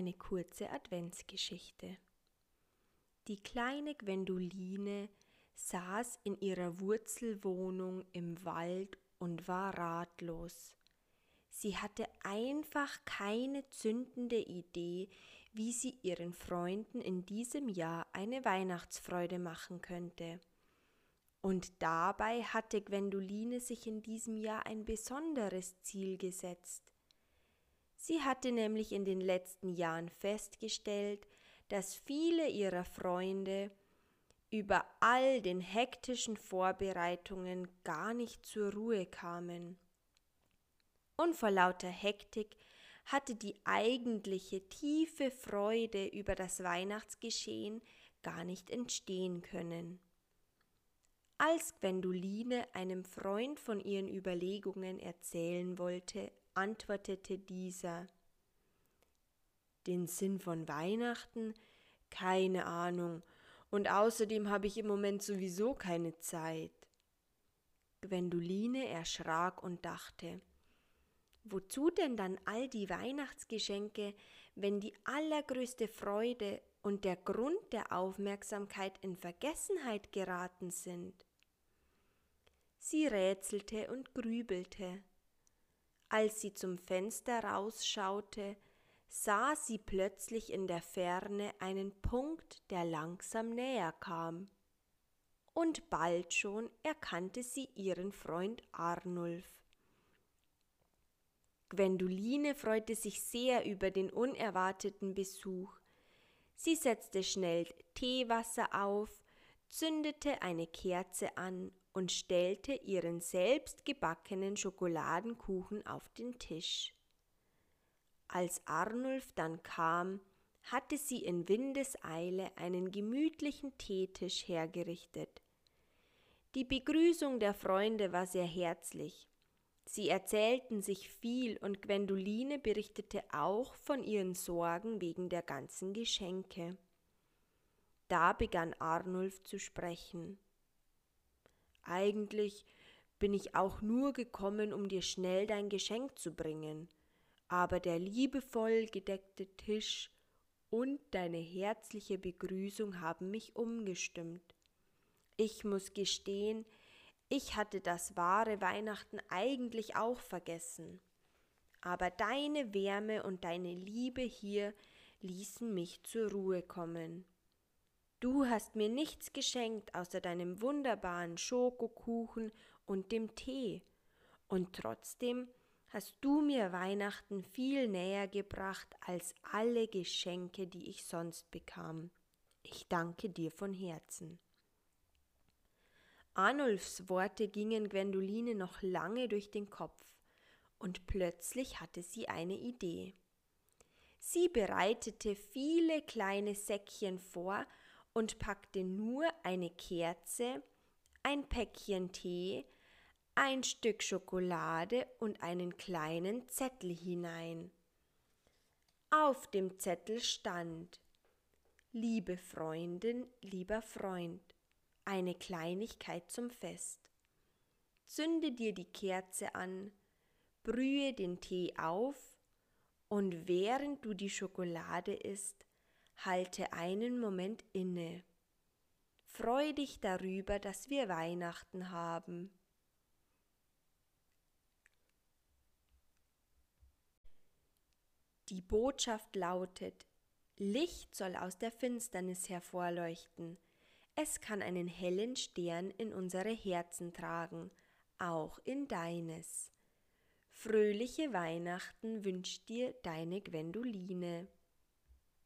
eine kurze Adventsgeschichte. Die kleine Gwendoline saß in ihrer Wurzelwohnung im Wald und war ratlos. Sie hatte einfach keine zündende Idee, wie sie ihren Freunden in diesem Jahr eine Weihnachtsfreude machen könnte. Und dabei hatte Gwendoline sich in diesem Jahr ein besonderes Ziel gesetzt. Sie hatte nämlich in den letzten Jahren festgestellt, dass viele ihrer Freunde über all den hektischen Vorbereitungen gar nicht zur Ruhe kamen. Und vor lauter Hektik hatte die eigentliche tiefe Freude über das Weihnachtsgeschehen gar nicht entstehen können. Als Gwendoline einem Freund von ihren Überlegungen erzählen wollte, antwortete dieser Den Sinn von Weihnachten? Keine Ahnung, und außerdem habe ich im Moment sowieso keine Zeit. Gwendoline erschrak und dachte Wozu denn dann all die Weihnachtsgeschenke, wenn die allergrößte Freude und der Grund der Aufmerksamkeit in Vergessenheit geraten sind? Sie rätselte und grübelte. Als sie zum Fenster rausschaute, sah sie plötzlich in der Ferne einen Punkt, der langsam näher kam. Und bald schon erkannte sie ihren Freund Arnulf. Gwendoline freute sich sehr über den unerwarteten Besuch. Sie setzte schnell Teewasser auf, zündete eine Kerze an und stellte ihren selbstgebackenen Schokoladenkuchen auf den Tisch. Als Arnulf dann kam, hatte sie in Windeseile einen gemütlichen Teetisch hergerichtet. Die Begrüßung der Freunde war sehr herzlich. Sie erzählten sich viel und Gwendoline berichtete auch von ihren Sorgen wegen der ganzen Geschenke. Da begann Arnulf zu sprechen. Eigentlich bin ich auch nur gekommen, um dir schnell dein Geschenk zu bringen, aber der liebevoll gedeckte Tisch und deine herzliche Begrüßung haben mich umgestimmt. Ich muss gestehen, ich hatte das wahre Weihnachten eigentlich auch vergessen. Aber deine Wärme und deine Liebe hier ließen mich zur Ruhe kommen. Du hast mir nichts geschenkt außer deinem wunderbaren Schokokuchen und dem Tee. Und trotzdem hast du mir Weihnachten viel näher gebracht als alle Geschenke, die ich sonst bekam. Ich danke dir von Herzen. Arnulfs Worte gingen Gwendoline noch lange durch den Kopf, und plötzlich hatte sie eine Idee. Sie bereitete viele kleine Säckchen vor und packte nur eine Kerze, ein Päckchen Tee, ein Stück Schokolade und einen kleinen Zettel hinein. Auf dem Zettel stand Liebe Freundin, lieber Freund, eine Kleinigkeit zum Fest. Zünde dir die Kerze an, brühe den Tee auf und während du die Schokolade isst, halte einen Moment inne. Freu dich darüber, dass wir Weihnachten haben. Die Botschaft lautet, Licht soll aus der Finsternis hervorleuchten. Es kann einen hellen Stern in unsere Herzen tragen, auch in deines. Fröhliche Weihnachten wünscht dir deine Gwendoline.